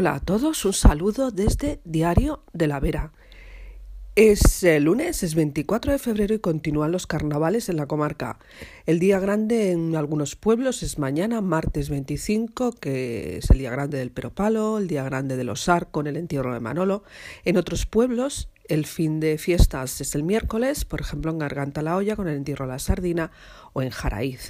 Hola a todos, un saludo desde Diario de la Vera. Es el lunes, es 24 de febrero y continúan los carnavales en la comarca. El día grande en algunos pueblos es mañana, martes 25, que es el día grande del Peropalo, el día grande de los Ar con el entierro de Manolo. En otros pueblos el fin de fiestas es el miércoles, por ejemplo en Garganta la Olla con el entierro de la Sardina o en Jaraíz.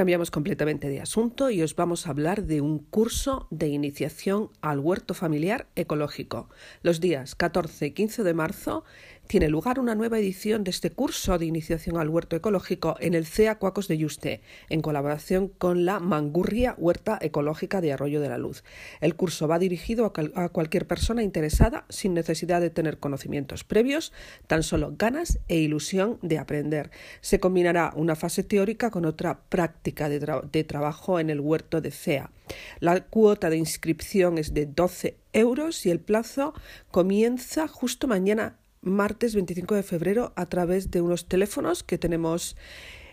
Cambiamos completamente de asunto y os vamos a hablar de un curso de iniciación al huerto familiar ecológico. Los días 14 y 15 de marzo tiene lugar una nueva edición de este curso de iniciación al huerto ecológico en el CEA Cuacos de Yuste, en colaboración con la Mangurria Huerta Ecológica de Arroyo de la Luz. El curso va dirigido a, cualquier persona interesada sin necesidad de tener conocimientos previos, tan solo ganas e ilusión de aprender. Se combinará una fase teórica con otra práctica de, de trabajo en el huerto de CEA. La cuota de inscripción es de 12 euros y el plazo comienza justo mañana martes 25 de febrero a través de unos teléfonos que tenemos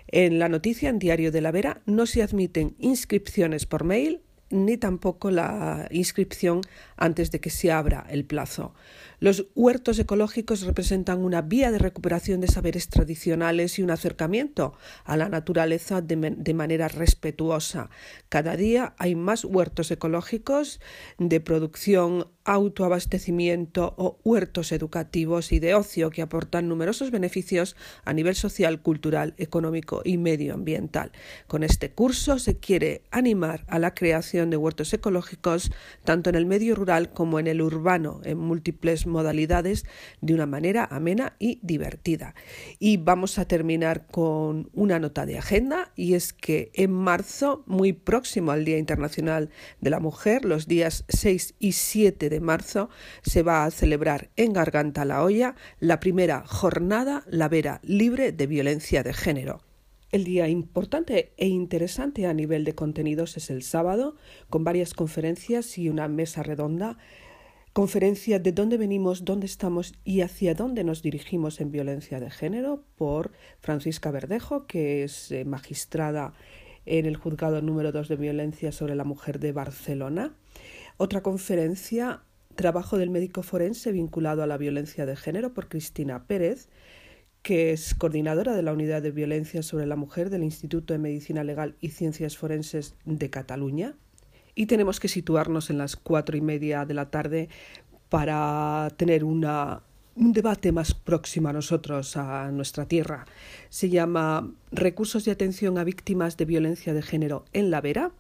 en la noticia en Diario de la Vera. No se admiten inscripciones por mail ni tampoco la inscripción antes de que se abra el plazo. Los huertos ecológicos representan una vía de recuperación de saberes tradicionales y un acercamiento a la naturaleza de, de, manera respetuosa. Cada día hay más huertos ecológicos de producción autoabastecimiento o huertos educativos y de ocio que aportan numerosos beneficios a nivel social, cultural, económico y medioambiental. Con este curso se quiere animar a la creación de huertos ecológicos tanto en el medio rural como en el urbano en múltiples modalidades de una manera amena y divertida. Y vamos a terminar con una nota de agenda y es que en marzo, muy próximo al Día Internacional de la Mujer, los días 6 y 7 de marzo se va a celebrar en Garganta la Olla la primera jornada La Vera libre de violencia de género. El día importante e interesante a nivel de contenidos es el sábado, con varias conferencias y una mesa redonda. Conferencia de dónde venimos, dónde estamos y hacia dónde nos dirigimos en violencia de género por Francisca Verdejo, que es eh, magistrada en el juzgado número 2 de violencia sobre la mujer de Barcelona. Otra conferencia Trabajo del médico forense vinculado a la violencia de género por Cristina Pérez, que es coordinadora de la Unidad de Violencia sobre la Mujer del Instituto de Medicina Legal y Ciencias Forenses de Cataluña. Y tenemos que situarnos en las cuatro y media de la tarde para tener una un debate más próximo a nosotros, a nuestra tierra. Se llama Recursos de atención a víctimas de violencia de género en la Vera,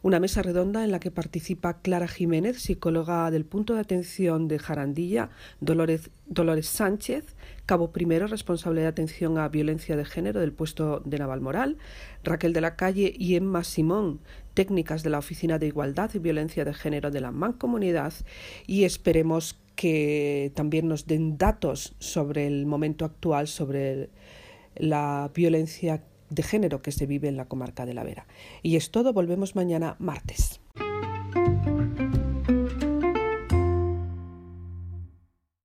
una mesa redonda en la que participa Clara Jiménez, psicóloga del punto de atención de Jarandilla, Dolores, Dolores Sánchez, cabo primero responsable de atención a violencia de género del puesto de Navalmoral, Raquel de la Calle y Emma Simón, técnicas de la Oficina de Igualdad y Violencia de Género de la Mancomunidad y esperemos que también nos den datos sobre el momento actual, sobre la violencia de género que se vive en la comarca de la Vera. Y es todo, volvemos mañana martes.